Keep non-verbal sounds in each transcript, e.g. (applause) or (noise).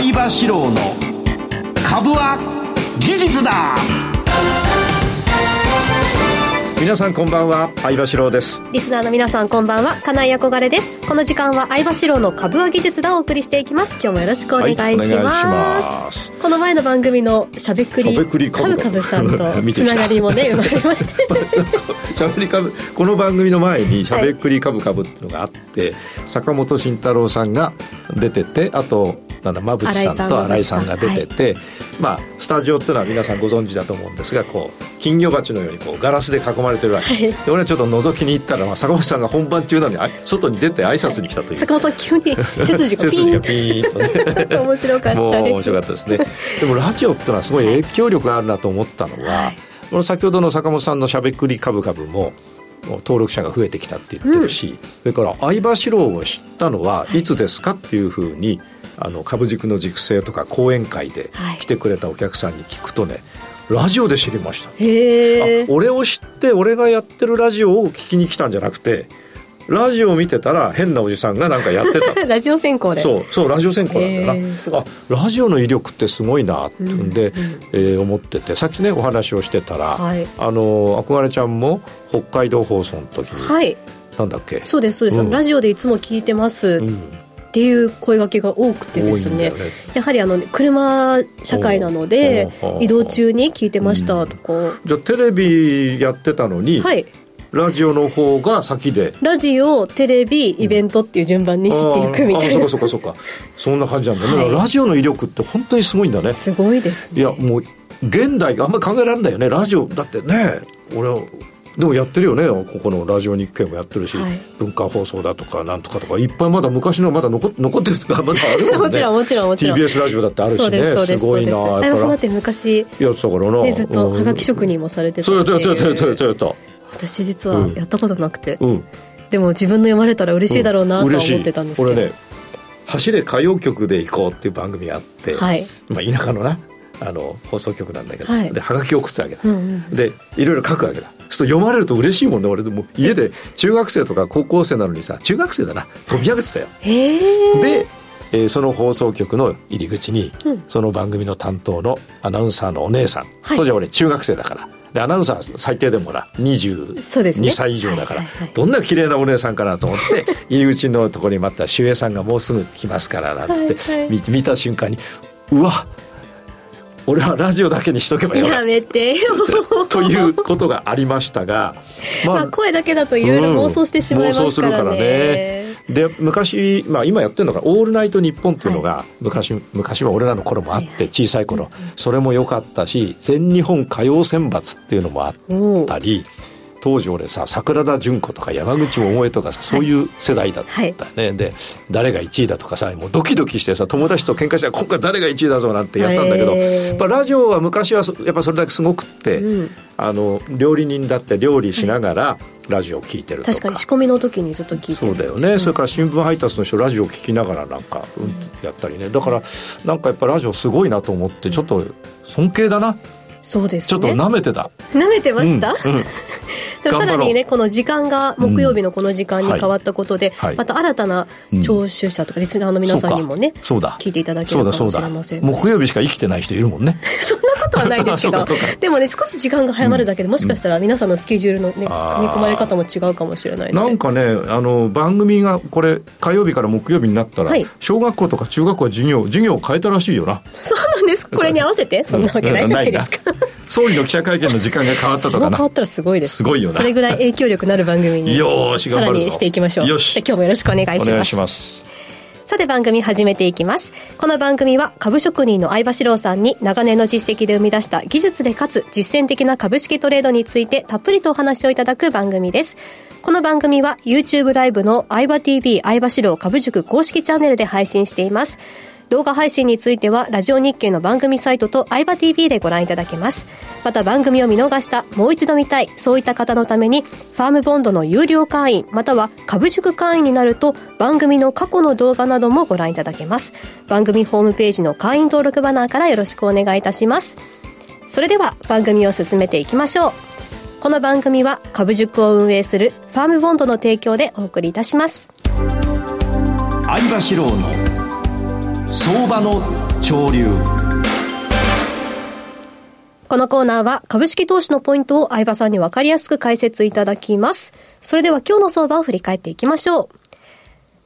相場志郎の株は技術だ。皆さんこんばんは相場志郎です。リスナーの皆さんこんばんは金井憧れです。この時間は相場志郎の株は技術だをお送りしていきます。今日もよろしくお願いします。はい、ます。この前の番組のしゃべくりカブカブさんと (laughs) つながりもね生まれまして。(laughs) しゃべりかぶこの番組の前にしゃべくりカブカブっていうのがあって、はい、坂本慎太郎さんが出ててあとなんだ馬渕さんと新井さんが出てて、はい、まあスタジオっていうのは皆さんご存知だと思うんですがこう金魚鉢のようにこうガラスで囲まれてるわけ、はい、で俺はちょっと覗きに行ったら、まあ、坂本さんが本番中なのに外に出て挨拶に来たという、坂本さん急に (laughs) 背筋がピーンと。ね。(laughs) 面白かったです。面白かったですね。でもラジオっていうのはすごい影響力があるなと思ったのは、はい、この先ほどの坂本さんのしゃべくりカブカブも登録者が増えてきたって言ってるし、うん、それから相場志郎を知ったのはいつですかっていうふうにあの株軸の軸性とか講演会で来てくれたお客さんに聞くとね、ラジオで知りました。へ俺を知って俺がやってるラジオを聞きに来たんじゃなくてラジオを見てたら変なおじさんがなんかやってた。(laughs) ラジオ専攻で。そうそうラジオ専攻なんだな。あラジオの威力ってすごいなってんで、うんうん、えー、思っててさっきねお話をしてたら、はい、あの憧れちゃんも北海道放送の時に、はい、なんだっけ？そうですそうです、うん、ラジオでいつも聞いてます、うんっていう声がけが多くてですね、ね、やはりあの車社会なので移動中に聞いてましたとか、うん、じゃあテレビやってたのに、はい、ラジオの方が先で。ラジオテレビイベントっていう順番にしていくみたいな、うん、あそうかそうかそうか。そんな感じなんだね、はい、ラジオの威力って本当にすごいんだね。すごいです、ね、いやもう現代があんまり考えられないよね。ラジオだってね俺でもやってるよね。ここのラジオ日経もやってるし、はい、文化放送だとかなんとかとか。いっぱいまだ昔のまだ残残ってるとかまだあるもんね。もちろんもちろんもちろん。TBS ラジオだってあるしね。すごいなあやさんだって昔やってたからな、ね、ずっとはがき職人もされてたったやったやったやったやった私実はやったことなくて、うん、でも自分の読まれたら嬉しいだろうなと思ってたんですけど、うん、俺ね走れ歌謡曲で行こうっていう番組があって、はい、まあ田舎のなあの放送局なんだけど、はい、ではがき送ってわけだ、うんうん、でいろいろ書くわけだ。そう読まれると嬉しいもんね俺でも。家で中学生とか高校生なのにさ中学生だな。飛び上げてたよ。で、えー、その放送局の入り口に、うん、その番組の担当のアナウンサーのお姉さん、はい、当時は俺中学生だから。でアナウンサー最低でもほら22歳以上だから、どんな綺麗なお姉さんかなと思って (laughs) 入り口のところに待った守衛さんがもうすぐ来ますからなんて、はいはい、見た瞬間にうわ俺はラジオだけにしとけばよやめてよ。ということがありましたが、(laughs) まあ、まあ声だけだといろいろ妄想してしまいますからね,、うん、からね。で昔、まあ、今やってるのが「オールナイトニッポン」っていうのが昔はい、昔は俺らの頃もあって小さい頃、それも良かったし全日本歌謡選抜っていうのもあったり、当時俺さ桜田淳子とか山口百恵とかさそういう世代だったね、はい、で誰が1位だとかさもうドキドキしてさ友達と喧嘩して今回誰が1位だぞなんてやったんだけど、やっぱラジオは昔はやっぱそれだけすごくって、うん、あの料理人だって料理しながらラジオを聞いてるとか、確かに仕込みの時にずっと聞いてる。そうだよね、うん、それから新聞配達の人ラジオ聞きながらなんか、うん、やったりね。だからなんかやっぱラジオすごいなと思ってちょっと尊敬だな、そうです、ね、ちょっと舐めてた。舐めてました、うんうんさらにねこの時間が木曜日のこの時間に変わったことで、また新たな聴取者とかリスナーの皆さんにもねそうだ。聞いていただけるかもしれません、木曜日しか生きてない人いるもんね。そんなことはないですけど。(laughs) でもね少し時間が早まるだけでもしかしたら皆さんのスケジュールのね組み込まれ方も違うかもしれないなんかねあの番組がこれ火曜日から木曜日になったら、小学校とか中学校は授業授業を変えたらしいよな。そうなんです。これに合わせて？そんなわけないじゃないですか、総理の記者会見の時間が変わったとかな。変わったらすごいです。すごいよな。それぐらい影響力のある番組によしさらにしていきましょう。よし。今日もよろしくお願いします。お願いします。さて番組始めていきます。この番組は株職人の相場志郎さんに長年の実績で生み出した技術でかつ実践的な株式トレードについてたっぷりとお話をいただく番組です。この番組は YouTube ライブの相場 TV 相場志郎株塾公式チャンネルで配信しています。動画配信については、ラジオ日経の番組サイトと相葉 TV でご覧いただけます。また番組を見逃した、もう一度見たい、そういった方のために、ファームボンドの有料会員、または株塾会員になると、番組の過去の動画などもご覧いただけます。番組ホームページの会員登録バナーからよろしくお願いいたします。それでは番組を進めていきましょう。この番組は株塾を運営するファームボンドの提供でお送りいたします。相場志郎の相場の潮流このコーナーは株式投資のポイントを相葉さんにわかりやすく解説いただきます。それでは今日の相場を振り返っていきましょう。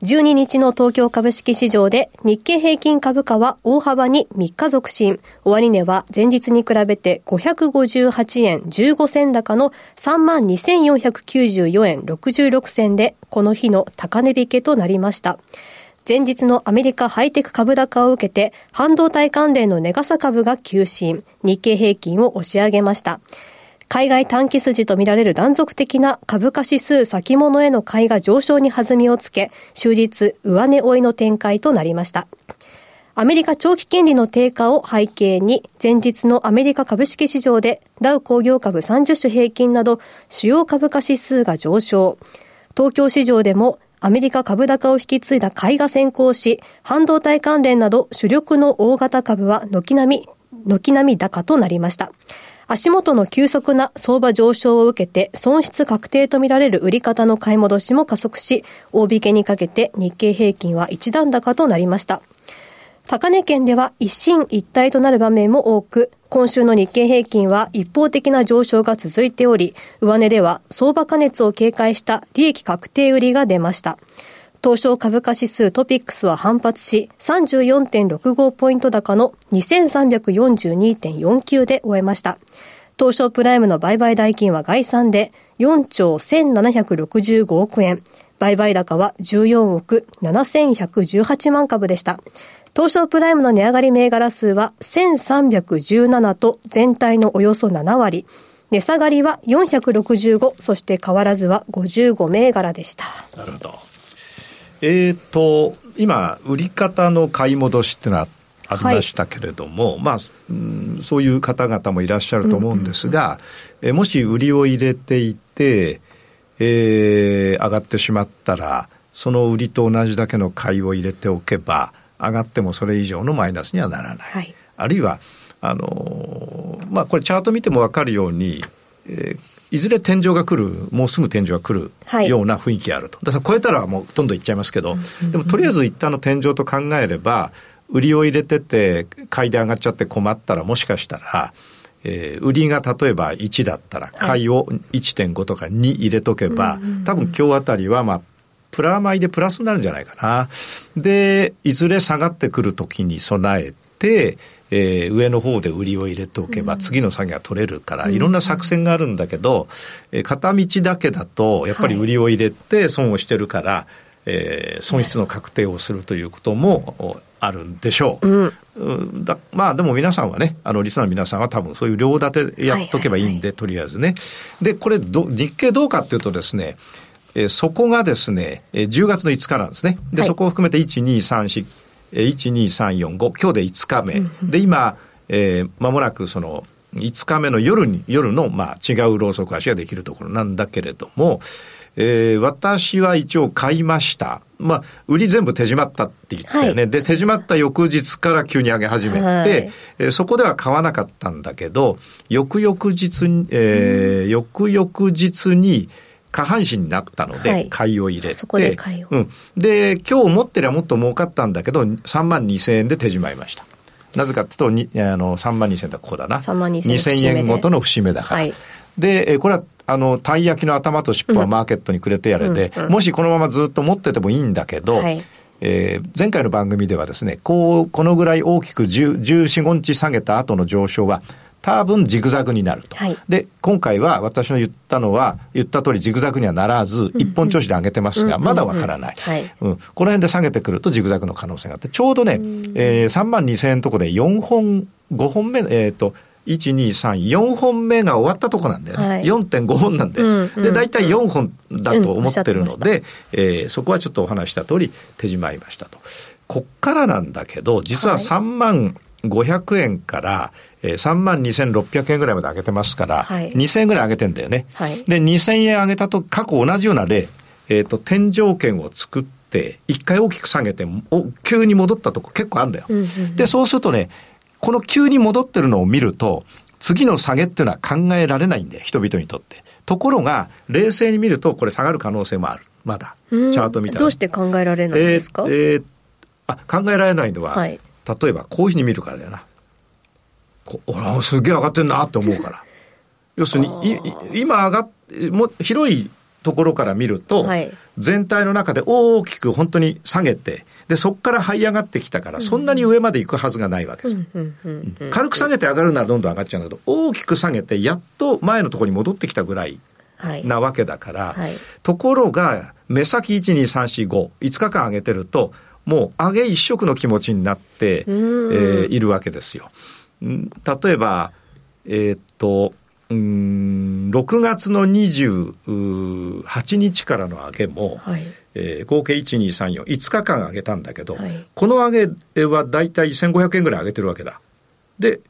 12日の東京株式市場で日経平均株価は大幅に3日続伸。終値は前日に比べて558円15銭高の32,494円66銭でこの日の高値引けとなりました。前日のアメリカハイテク株高を受けて、半導体関連のネガサ株が急進、日経平均を押し上げました。海外短期筋とみられる断続的な株価指数先物への買いが上昇に弾みをつけ、終日上値追いの展開となりました。アメリカ長期金利の低下を背景に、前日のアメリカ株式市場でダウ工業株30種平均など主要株価指数が上昇。東京市場でもアメリカ株高を引き継いだ買いが先行し、半導体関連など主力の大型株は軒並み、軒並み高となりました。足元の急速な相場上昇を受けて損失確定とみられる売り方の買い戻しも加速し、大引けにかけて日経平均は一段高となりました。高値圏では一進一退となる場面も多く、今週の日経平均は一方的な上昇が続いており、上値では相場加熱を警戒した利益確定売りが出ました。東証株価指数トピックスは反発し、34.65ポイント高の2342.49で終えました。東証プライムの売買代金は概算で4兆1765億円。売買高は14億7118万株でした。東証プライムの値上がり銘柄数は1317と全体のおよそ7割。値下がりは465、そして変わらずは55銘柄でした。なるほど。えっ、ー、と、今、売り方の買い戻しっていうのはありましたけれども、はい、まあ、うん、そういう方々もいらっしゃると思うんですが、えもし売りを入れていて、えー、上がってしまったら、その売りと同じだけの買いを入れておけば、上がってもそれ以上のマイナスにはならない。はい、あるいはあのまあこれチャート見ても分かるように、えー、いずれ天井が来るもうすぐ天井が来るような雰囲気あると、だから超えたらもうどんどんいっちゃいますけど、でもとりあえず一旦の天井と考えれば売りを入れてて買いで上がっちゃって困ったらもしかしたらえー、売りが例えば1だったら買い。を1.5とか2入れとけば、多分今日あたりはまあプラマイでプラスになるんじゃないかな。で、いずれ下がってくるときに備えて、えー、上の方で売りを入れておけば次の作業が取れるから、いろんな作戦があるんだけど、えー、片道だけだとやっぱり売りを入れて損をしてるから、はい、えー、損失の確定をするということもあるんでしょう。うん、だまあでも皆さんはね、あのリスナーの皆さんは多分そういう両立てやっとけばいいんで、とりあえずね。で、これど、日経どうかっていうとですね、えー、そこがですね、えー、10月の5日なんですね。で、はい、そこを含めて1、2、3、4、えー、1、2、3、4、5、今日で5日目。で、今、えー、間もなくその、5日目の夜に、夜の、まあ、違うローソク足ができるところなんだけれども、えー、私は一応買いました。まあ、売り全部手締まったって言ったよね。はい、で、手締まった翌日から急に上げ始めて、はい、えー、そこでは買わなかったんだけど、翌々日に、えー、翌々日に、下半身になったので、買いを入れて、そこで買いを。うん。で、今日持ってりゃもっと儲かったんだけど、3万2千円で手じまいました。なぜかっていうと、あの、3万2千円だここだな。3万2千円。2千円ごとの節目だから。はい、で、これは、あの、たい焼きの頭と尻尾はマーケットにくれてやれで、うんもしこのままずっと持っててもいいんだけど、はいえー、前回の番組ではですね、こう、このぐらい大きく14、15日下げた後の上昇は、多分ジグザグになると。はい、で、今回は私の言ったのは、言った通りジグザグにはならず、一本調子で上げてますが、まだわからない。うん。この辺で下げてくるとジグザグの可能性があって、ちょうどね、えー、3万2千円のとこで4本、5本目、えっ、ー、と、1、2、3、4本目が終わったとこなんだよね。はい、4.5本なんで。うんうん、で、大体4本だと思ってるので、うん、えー、そこはちょっとお話した通り手じまいましたと。こっからなんだけど、実は3万500円から、えー、3万2600円ぐらいまで上げてますから、はい、2000円ぐらい上げてんだよね。はい、で、2000円上げたと、過去同じような例、えっ、ー、と、天井圏を作って、一回大きく下げて、お急に戻ったとこ結構あるんだよ。うんうんうん、で、そうするとね、この急に戻ってるのを見ると、次の下げっていうのは考えられないんで、人々にとって。ところが、冷静に見ると、これ下がる可能性もある。まだ。チャート見たら。どうして考えられないんですか？えー、えー、あ考えられないのは、はい、例えばこういうふうに見るからだよな。こすげえ上がってんなって思うから。(laughs) 要するに、い今上がっ、も広いところから見ると、はい、全体の中で大きく本当に下げて、で、そこから這い上がってきたから、そんなに上まで行くはずがないわけです。軽く下げて上がるならどんどん上がっちゃうんだけど、大きく下げて、やっと前のところに戻ってきたぐらいなわけだから、はい。はい、ところが、目先1、2、3、4、5、5日間上げてると、もう上げ一色の気持ちになって、えー、いるわけですよ。例えば、えー、っと、うん、6月の28日からの上げも、はい、えー、合計1234、5日間上げたんだけど、はい、この上げはだいたい1500円ぐらい上げてるわけだ。で、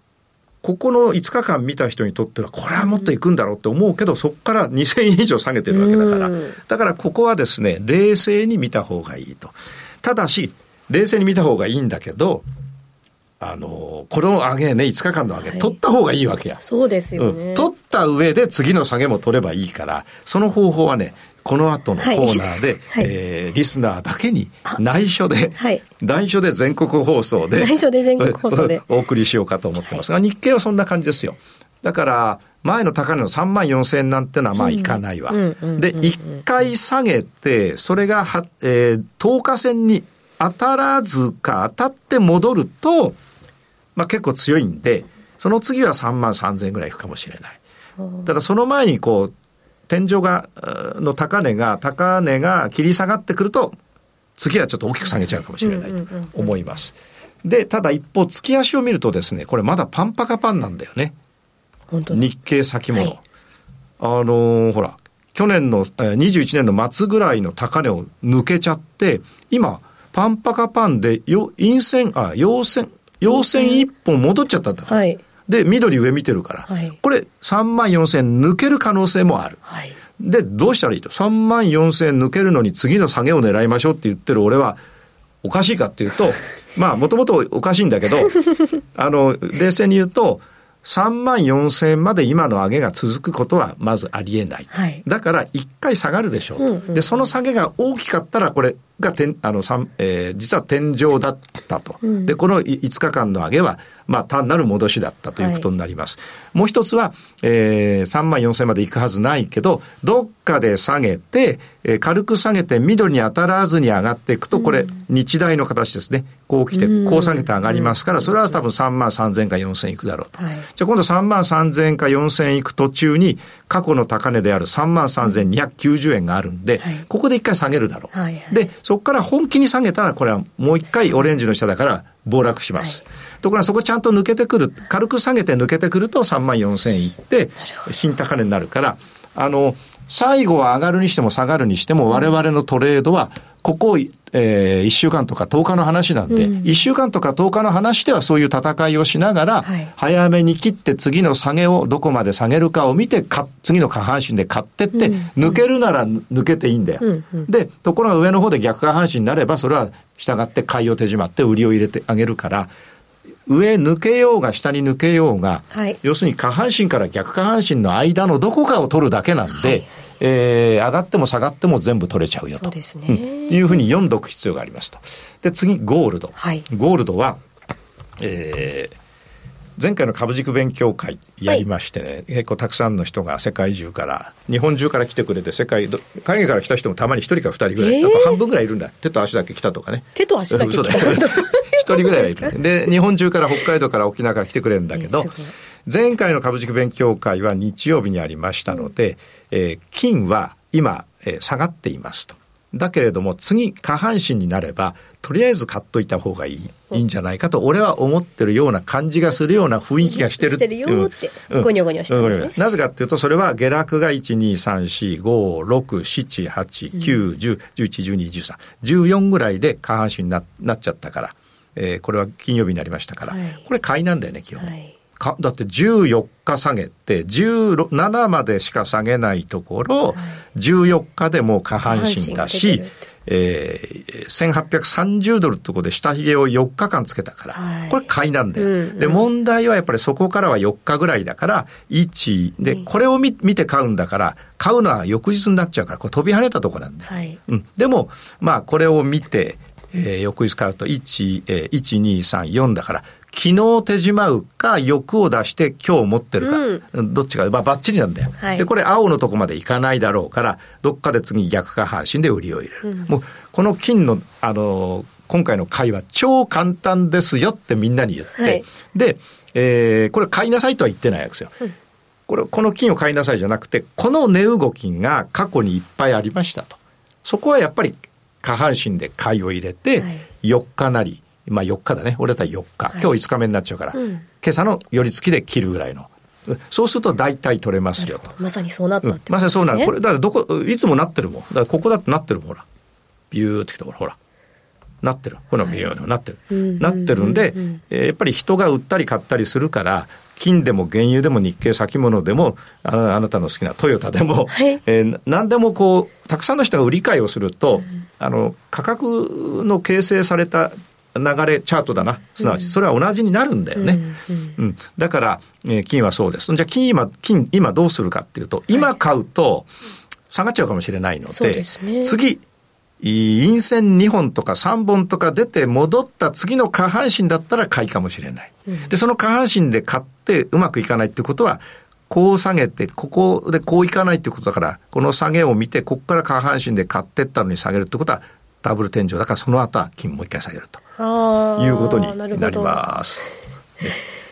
ここの5日間見た人にとっては、これはもっといくんだろうって思うけど、そこから2000円以上下げてるわけだから、だからここはですね、冷静に見た方がいいと。ただし、冷静に見た方がいいんだけど、あの、この上げね、5日間の上げ、はい、取った方がいいわけや。そうですよね、うん。取った上で次の下げも取ればいいから、その方法はね、この後のコーナーで、(laughs) はい、えー、リスナーだけに内緒で、はい、内緒で全国放送で、内緒で全国放送で。(laughs) お送りしようかと思ってますが、日経はそんな感じですよ。だから、前の高値の3万4千円なんてのはまあいかないわ。で、一回下げて、それがは、えー、10日線に当たらずか当たって戻ると、まあ結構強いんで、その次は3万3千円ぐらいいくかもしれない。ただその前にこう、天井が、の高値が、高値が切り下がってくると、次はちょっと大きく下げちゃうかもしれないと思います。で、ただ一方、月足を見るとですね、これまだパンパカパンなんだよね。日経先物。はい、あのー、ほら、去年の、えー、21年の末ぐらいの高値を抜けちゃって、今、パンパカパンで、よ、陰線、あ、陽線、陽線一本戻っちゃったんだ。はい。で、緑上見てるから。はい、これ、3万4千抜ける可能性もある。はい。で、どうしたらいいと？3万4千抜けるのに次の下げを狙いましょうって言ってる俺は、おかしいかっていうと、(laughs) まあ、もともとおかしいんだけど、あの、冷静に言うと、3万4千円まで今の上げが続くことはまずありえない。はい、だから1回下がるでしょう。うんうんうん、で、その下げが大きかったらこれが天、あの、えー、実は天井だったと。うん、で、この5日間の上げはまあ単なる戻しだったということになります。はい、もう一つは、えー、3万4千まで行くはずないけど、どっかで下げて、えー、軽く下げて緑に当たらずに上がっていくと、これ、日大の形ですね。こう来て、こう下げて上がりますから、それは多分3万3千か4千いくだろうと。はい、じゃあ今度3万3千か4千いく途中に、過去の高値である3万3290円があるんで、はい、ここで一回下げるだろう。はいはい、で、そこから本気に下げたら、これはもう一回オレンジの下だから暴落します。はい、ところがそこちゃんと抜けてくる、軽く下げて抜けてくると3万4000円いって、新高値になるから、あの、最後は上がるにしても下がるにしても、我々のトレードは、ここ、えー、1週間とか10日の話なんで、うん、1週間とか10日の話ではそういう戦いをしながら、はい、早めに切って次の下げをどこまで下げるかを見て、か次の下半身で買ってって、うん、抜けるなら抜けていいんだよ。うんうん、で、ところが上の方で逆下半身になれば、それは従って買いを手締まって売りを入れてあげるから、上抜けようが下に抜けようが、はい、要するに下半身から逆下半身の間のどこかを取るだけなんで、はい、えー、上がっても下がっても全部取れちゃうよと。そうですね。うん、いうふうに読んどく必要がありますと。で、次、ゴールド。はい、ゴールドは、えー、前回の株軸勉強会やりましてね、はい、結構たくさんの人が世界中から、日本中から来てくれて、世界、海外から来た人もたまに一人か二人ぐらい、えー、半分ぐらいいるんだ。手と足だけ来たとかね。手と足だけ来た。(laughs) 一人ぐらいはいる。で、日本中から北海道から沖縄から来てくれるんだけど、前回の株軸勉強会は日曜日にありましたので、うん、えー、金は今、えー、下がっていますと。だけれども次下半身になればとりあえず買っといた方がいいいいんじゃないかと俺は思ってるような感じがするような雰囲気がしてる。っていう。ってゴニョゴニョしてますね、なぜかっていうとそれは下落が1234567891011121314ぐらいで下半身にななっちゃったから、えー、これは金曜日になりましたから、はい、これ買いなんだよね基本。はいかだって14日下げて、17までしか下げないところ、はい、14日でも下半身だし、えー、1830ドルってとこで下髭を4日間つけたから、はい、これ買いなんだよ、うんうん、で、問題はやっぱりそこからは4日ぐらいだから、1、で、これを見見て買うんだから、買うのは翌日になっちゃうから、これ飛び跳ねたとこなんだよ。はい、うん、でも、まあ、これを見て、えー、翌日買うと1、えー、1、2、3、4だから、昨日手じまうか、欲を出して今日持ってるか、うん、どっちか、まあ、ばっちりなんだよ、はい、で、これ青のとこまでいかないだろうから、どっかで次逆下半身で売りを入れる。うん、もう、この金の、あのー、今回の買いは超簡単ですよってみんなに言って、はい、で、えー、これ買いなさいとは言ってないわけですよ。うん。これ、この金を買いなさいじゃなくて、この値動きが過去にいっぱいありましたと。そこはやっぱり下半身で買いを入れて、4日なり、まあ4日だね。俺だったら4日。今日5日目になっちゃうから、今朝の寄り付きで切るぐらいの。そうすると大体取れますよと。まさにそうなったってことですね。まさにそうなる。これ、だからどこ、いつもなってるもん。だからここだってなってるもん、ほら。ビューってきて、ほら。なってる。このビューなってる。なってるんで、やっぱり人が売ったり買ったりするから、金でも原油でも日経先物でもあなたの好きなトヨタでも、はい、えー、何でもこうたくさんの人が売り買いをすると、うん、あの価格の形成された流れチャートだな。すなわちそれは同じになるんだよね、うん、うん、だから、えー、金はそうです。じゃあ金今金今どうするかっていうと今買うと下がっちゃうかもしれないので、ね、次陰線2本とか3本とか出て戻った次の下半身だったら買いかもしれない。で、その下半身で買ってうまくいかないってことは、こう下げて、ここでこういかないってことだから、この下げを見て、ここから下半身で買ってったのに下げるってことは、ダブル天井だからその後は金もう一回下げるということになります。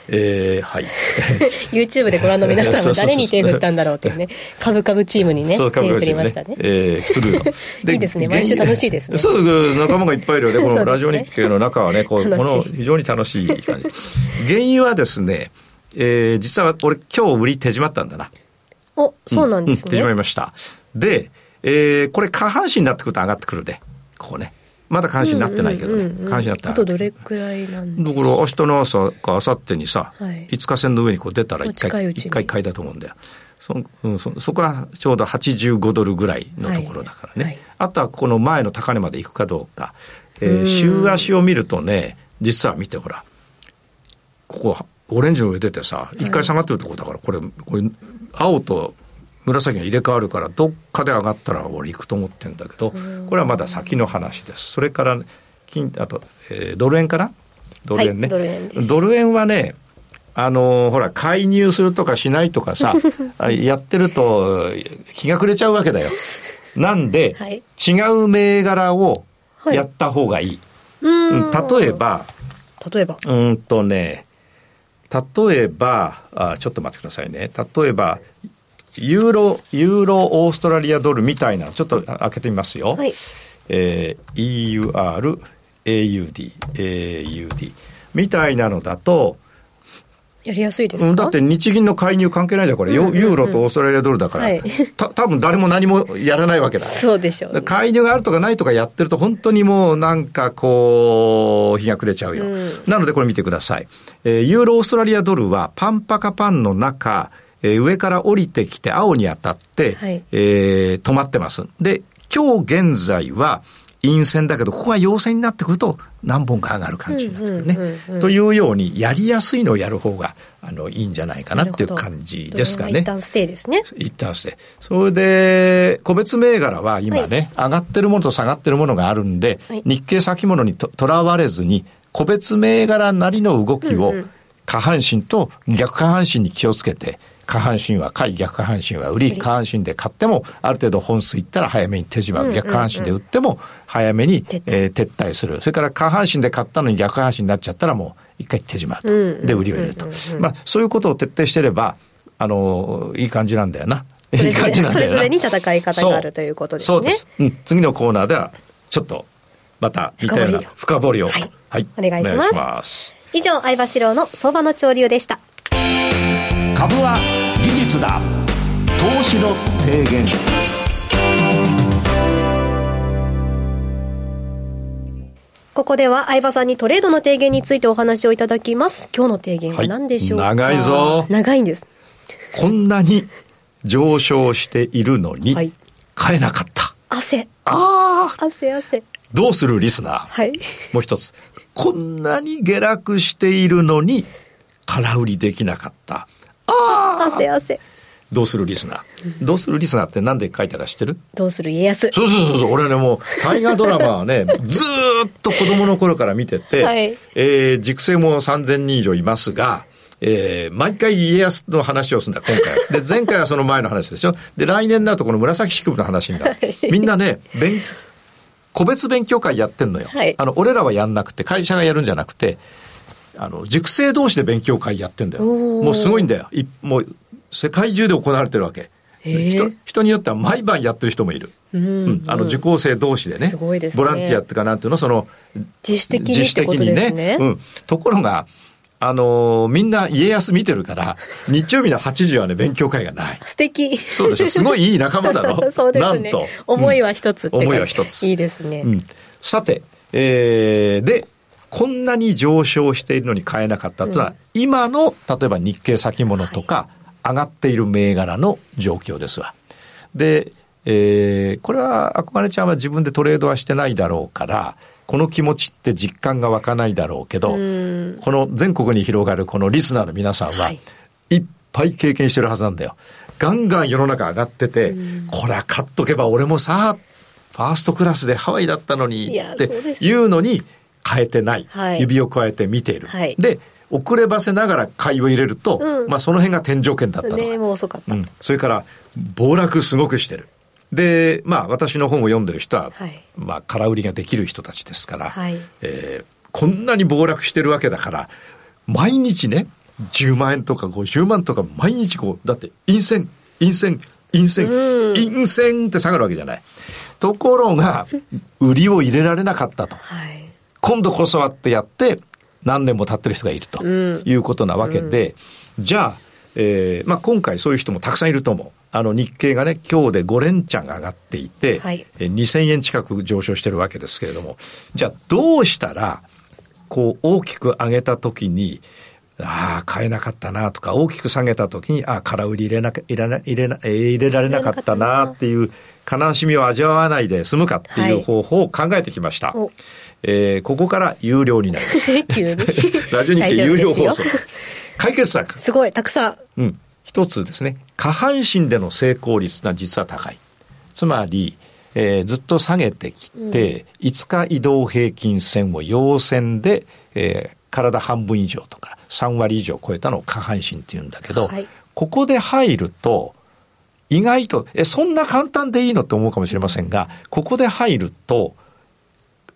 えー、はい。(laughs) YouTube でご覧の皆さんは誰に手振ったんだろうというね、株株チームにね、手振りましたね。えー、振るの。(laughs) いいですね、毎週楽しいですね。そう、仲間がいっぱいいるよね。(laughs) このラジオ日経の中はね、こうこの非常に楽しい感じ。原油はですね、えー、実は俺今日売り手締まったんだな。お、そうなんですね。手締まりました。で、えー、これ下半身になってくると上がってくるで、ここね。まだ監視になってないけどね。監視になってない。あとどれくらいなんだから明日の朝か明後日にさ、はい、5日線の上にこう出たら一回、一回買いだと思うんだよ。そ,、うん、そそこはちょうど85ドルぐらいのところだからね。はいはい、あとはこの前の高値まで行くかどうか。えー、週足を見るとね、実は見てほら、ここオレンジの上出てさ、一回下がってるところだから、これ、これ、青と紫が入れ替わるからどっかで上がったら俺行くと思ってんだけどこれはまだ先の話です。それから金あと、えー、ドル円かな？ドル円ね、はい、ドル円ドル円はねあのほら介入するとかしないとかさ (laughs) やってると気が暮れちゃうわけだよ。なんで、はい、違う銘柄をやった方がいい、はい、例えば例えば？うんとね例えばあちょっと待ってくださいね。例えばユーロ、ユーロオーストラリアドルみたいな、ちょっと開けてみますよ。はい、えー、EUR、AUD、AUD みたいなのだと、やりやすいですだって日銀の介入関係ないじゃん、これ、ユーロとオーストラリアドルだから、はい、た多分誰も何もやらないわけだ。そうでしょう、介入があるとかないとかやってると、本当にもうなんかこう、日が暮れちゃうよ。うん、なのでこれ見てください。えー、ユーロオーストラリアドルはパンパカパンの中、えー、上から降りてきて青に当たって、はい、えー、止まってます。で、今日現在は陰線だけど、ここが陽線になってくると何本か上がる感じになってくるね。というように、やりやすいのをやる方が、あの、いいんじゃないかなっていう感じですかね。一旦ステイですね。一旦ステイ。それで、個別銘柄は今ね、はい、上がってるものと下がってるものがあるんで、はい、日経先物にとらわれずに、個別銘柄なりの動きを、下半身と逆下半身に気をつけて、下半身は買い、逆下半身は売り、下半身で買っても、ある程度本数いったら早めに手締まう。逆下半身で売っても、早めに、えー、撤退する。それから下半身で買ったのに逆下半身になっちゃったらもう一回手締まうと。で、売りを入れると。まあ、そういうことを徹底してれば、あの、いい感じなんだよな。いい感じなんだよな。それぞれに戦い方があるということですね。そうです。うん。次のコーナーでは、ちょっと、また似たような深掘りを。はい。はい、お願いします。以上、相場志郎の相場の潮流でした。株は技術だ投資の提言ここでは相葉さんにトレードの提言についてお話をいただきます。今日の提言は何でしょうか、はい、長いぞ。長いんです。こんなに上昇しているのに、買えなかった。汗。ああ。汗汗。どうするリスナー？はい。もう一つ。こんなに下落しているのに、空売りできなかった。汗汗。どうするリスナー？どうするリスナーって何で書いたか知ってる？どうする家康。そうそうそうそう。俺ね、もう、大河ドラマはね、(laughs) ずっと子供の頃から見てて、はい、えー、熟成も3000人以上いますが、えー、毎回家康の話をするんだ、今回。で、前回はその前の話でしょ？で、来年になるとこの紫式部の話になる。みんなね、勉個別勉強会やってんのよ。はい、あの、俺らはやんなくて、会社がやるんじゃなくて、あの、塾生同士で勉強会やってんだよ。もうすごいんだよ。いもう、世界中で行われてるわけ。人人によっては毎晩やってる人もいる。うん、うん、あの受講生同士でね。すごいですね。ボランティアっていうかなんていうの、その、自主的に自主的にね。ねうん。ところが、あのー、みんな家康見てるから、(laughs) 日曜日の8時はね、勉強会がない。素敵。そうでしょ。すごいいい仲間だろ。(laughs) そうですね。なんと。思いは一つ、うん、思いは一つ。いいですね。うん、さて、えー、で、こんなに上昇しているのに買えなかったというのは、うん、今の、例えば日経先物とか、上がっている銘柄の状況ですわ。で、えー、これは、あこまねちゃんは自分でトレードはしてないだろうから、この気持ちって実感が湧かないだろうけど、この全国に広がるこのリスナーの皆さんは、い。っぱい経験してるはずなんだよ。ガンガン世の中上がってて、これは買っとけば俺もさ、ファーストクラスでハワイだったのにっていうのに変えてない。はい、指を加えて見ている。はい、で、遅ればせながら買いを入れると、うん、まあその辺が天井圏だったとか。ね、もう遅かった、うん。それから暴落すごくしてる。で、まあ、私の本を読んでる人は、はい、まあ、空売りができる人たちですから、はい、えー、こんなに暴落してるわけだから、毎日ね、10万円とか50万とか毎日こう、だって陰線、陰線、陰線、陰線って下がるわけじゃない。ところが、売りを入れられなかったと。はい、今度こそはってやって、何年も経ってる人がいるということなわけで、うん、じゃあ、えー、まあ今回そういう人もたくさんいると思う。あの日経がね、今日で5連チャンが上がっていて、はい、2000円近く上昇してるわけですけれども、じゃあどうしたら、こう大きく上げた時に、ああ、買えなかったなとか、大きく下げた時に、ああ、空売り入れな入れな入れな入れられなかったなっていう悲しみを味わわないで済むかっていう方法を考えてきました。はい、えー、ここから有料になります。(laughs) 急に。(laughs) ラジオ日経有料放送。解決策。すごい、たくさん。うん。一つですね、下半身での成功率が実は高い。つまり、えー、ずっと下げてきて、うん、5日移動平均線を陽線で、えー、体半分以上とか3割以上超えたのを下半身って言うんだけど、はい、ここで入ると、意外と、え、そんな簡単でいいのって思うかもしれませんが、ここで入ると、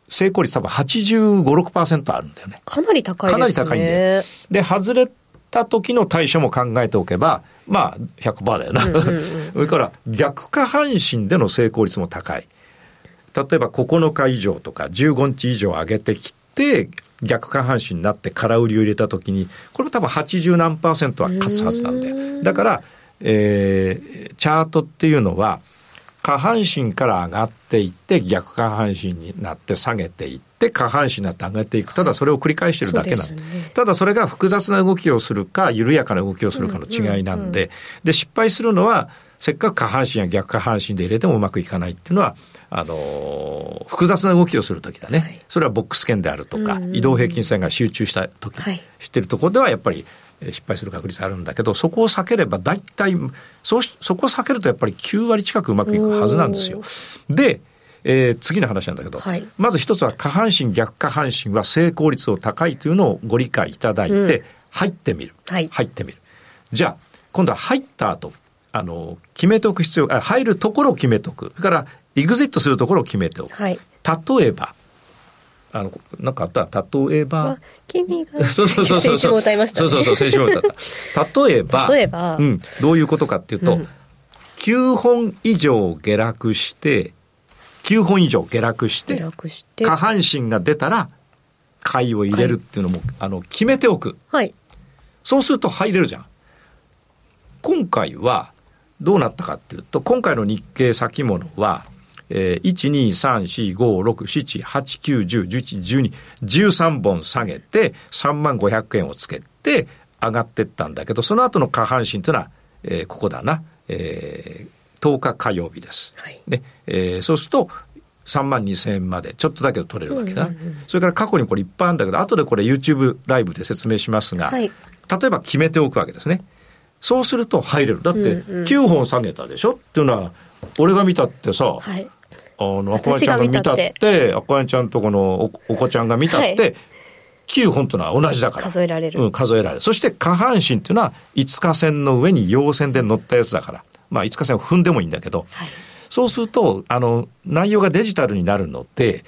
成功率多分85、6%あるんだよね。かなり高いですね。かなり高いんで。で、外れた時の対処も考えておけば、まあ100%だよな。(laughs) それから逆下半身での成功率も高い。例えば9日以上とか15日以上上げてきて、逆下半身になって空売りを入れた時に、これも多分80何パーセントは勝つはずなんだよ。だから、えー、チャートっていうのは、下半身から上がっていって逆下半身になって下げていって下半身になって上げていく。ただそれを繰り返してるだけなんで、ね、ただそれが複雑な動きをするか緩やかな動きをするかの違いなんで、で失敗するのはせっかく下半身や逆下半身で入れてもうまくいかないっていうのはあのー、複雑な動きをする時だね、はい、それはボックス圏であるとか、移動平均線が集中した時、はい、してるところではやっぱり失敗する確率あるんだけどそこを避ければ大体そそこを避けるとやっぱり9割近くうまくいくはずなんですよ。でえー、次の話なんだけど、はい、まず一つは下半身逆下半身は成功率を高いというのをご理解いただいて、入ってみる、はい、入ってみるじゃあ今度は入った後あの決めておく必要あ入るところを決めておくそれからエグジットするところを決めておく、はい、例えばあの、なんかあった？例えば。まあ、君が。(laughs) そうそうそうそう。先週も歌いました、ね、そうそうそう、先週も歌った。例えば。例えば。うん。どういうことかっていうと、うん、9本以上下落して、9本以上下落して、して下半身が出たら、買いを入れるっていうのも、はい、あの、決めておく。はい。そうすると入れるじゃん。今回は、どうなったかっていうと、今回の日経先物は、えー、1、2、3、4、5、6、7、8、9、10、11、12、13本下げて、3万500円をつけて上がってったんだけど、その後の下半身というのは、えー、ここだな、えー、10日火曜日です。はい、ねえー、そうすると、3万2千円までちょっとだけ取れるわけだ、それから過去にこれいっぱいあるんだけど後でこれ YouTube ライブで説明しますが、はい、例えば決めておくわけですねそうすると入れる。だって、9本下げたでしょ、っていうのは、俺が見たってさ、はい、あの、赤谷ちゃんが見たって、赤谷ちゃんとこのおお子ちゃんが見たって、はい、9本というのは同じだから。数えられる。うん、数えられる。そして下半身っていうのは5日線の上に陽線で乗ったやつだから。まあ5日線を踏んでもいいんだけど、はい、そうすると、あの、内容がデジタルになるので、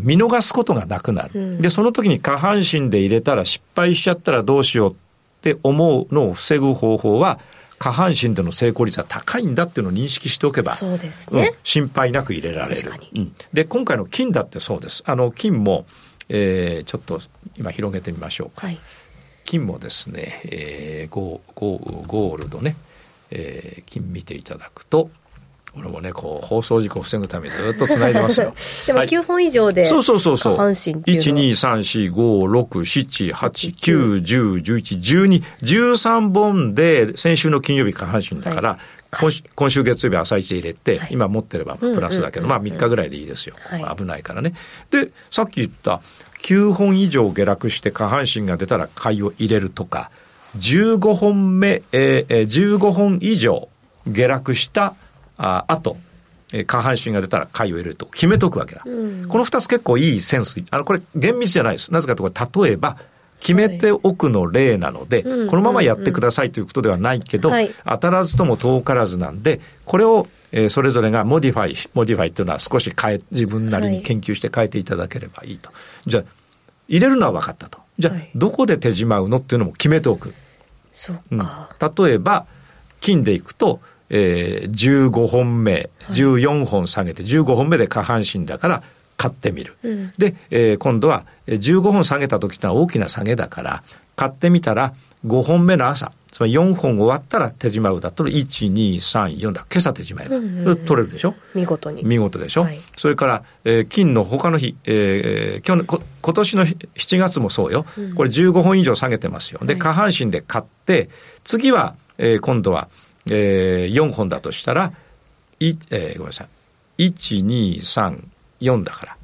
見逃すことがなくなる。うん、で、その時に下半身で入れたら失敗しちゃったらどうしようって思うのを防ぐ方法は、下半身での成功率は高いんだっていうのを認識しておけば、そうですね、うん、心配なく入れられる。うん、で、今回の金だってそうです。あの、金も、えー、ちょっと今広げてみましょうか。はい、金もですね、えー、ゴゴゴールドね、えー、金見ていただくと、これもね、こう、放送事故を防ぐためにずっと繋いでますよ。(laughs) でも9本以上で、はい、そうそうそうそう。下半身っていうの1、2、3、4、5、6、7、8、9、10、11、12、13本で、先週の金曜日下半身だから、はい今週今週月曜日朝一で入れて、はい、今持ってればプラスだけど、まあ3日ぐらいでいいですよ。はい、危ないからね。で、さっき言った9本以上下落して下半身が出たら買いを入れるとか、15本目、えー、15本以上下落したああと、えー、下半身が出たら買いを入れると決めとくわけだ。うん、この2つ結構いいセンス。あの、これ厳密じゃないです。なぜかというと、例えば、決めておくの例なので、はい、このままやってくださいということではないけど、当たらずとも遠からずなんで、これを、えー、それぞれが modify、modify というのは少し変え、自分なりに研究して変えていただければいいと。はい、じゃあ、入れるのは分かったと。じゃあ、どこで手じまうのっていうのも決めておく。そうか、うん。例えば、金でいくと、えー、15本目、14本下げて、15本目で下半身だから買ってみる。うん、で、えー、今度は15本下げた時ってのは大きな下げだから、買ってみたら5本目の朝、つまり4本終わったら手締まうだと1、2、3、4だ。今朝手締まえば、うんうん、取れるでしょ？見事に。見事でしょ、はい、それから、えー、金の他の日、えー、去年こ、今年の7月もそうよ。これ15本以上下げてますよ。で、下半身で買って、次は、えー、今度は、えー、4本だとしたら、いえー、ごめんなさい。1、2、3、4だから。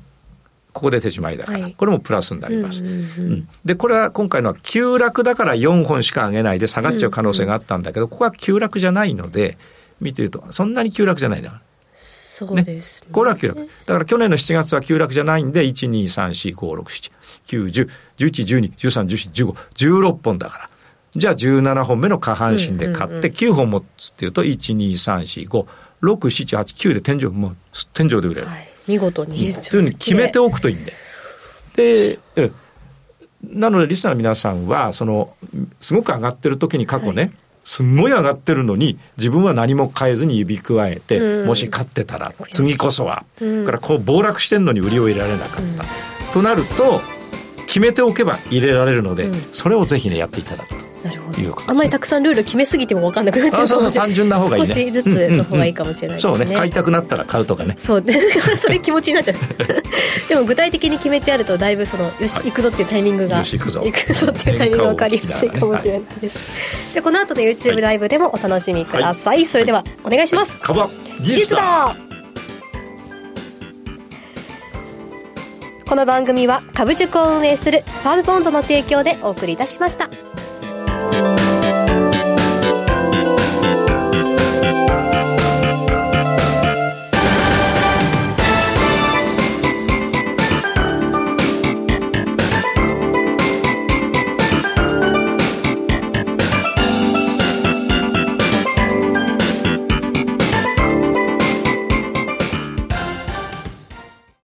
ここで手締まいだから、はい、これもプラスになります、うんうんうんうん、で、これは今回のは急落だから4本しか上げないで下がっちゃう可能性があったんだけど、うんうん、ここは急落じゃないので、見てると、そんなに急落じゃないな。そうですね、ね、これは急落。だから去年の7月は急落じゃないんで、1、2、3、4、5、6、7、9、10、11、12、13、14、15、16本だから。じゃあ17本目の下半身で買って9本持つっていうと、1、2、3、4、5、6、7、8、9で天井、もう天井で売れる。はい、見事に。というふうに決めておくといいんで。で、なのでリスナーの皆さんは、その、すごく上がってる時に過去ね、はい。すんごい上がってるのに自分は何も変えずに指加えて、うん、もし勝ってたら次こそは、うん、からこう暴落してんのに売りを入れられなかった、うん、となると決めておけば入れられるので、それをぜひねやっていただくと。なるほど。あんまりたくさんルール決めすぎても分かんなくなっちゃうかもしれない。単純な方がいい、ね、少しずつの方がいいかもしれないですね、そうね買いたくなったら買うとかね。そう。(laughs) それ気持ちになっちゃう。(laughs) でも具体的に決めてあるとだいぶそのよし、行くぞっていうタイミングがよし行くぞ。行くぞっていうタイミングが分かりやすいかもしれないです、はい、でこの後の YouTube ライブでもお楽しみください、はい、それではお願いします、株は技術だ。この番組は株塾を運営するファームボンドの提供でお送りいたしました。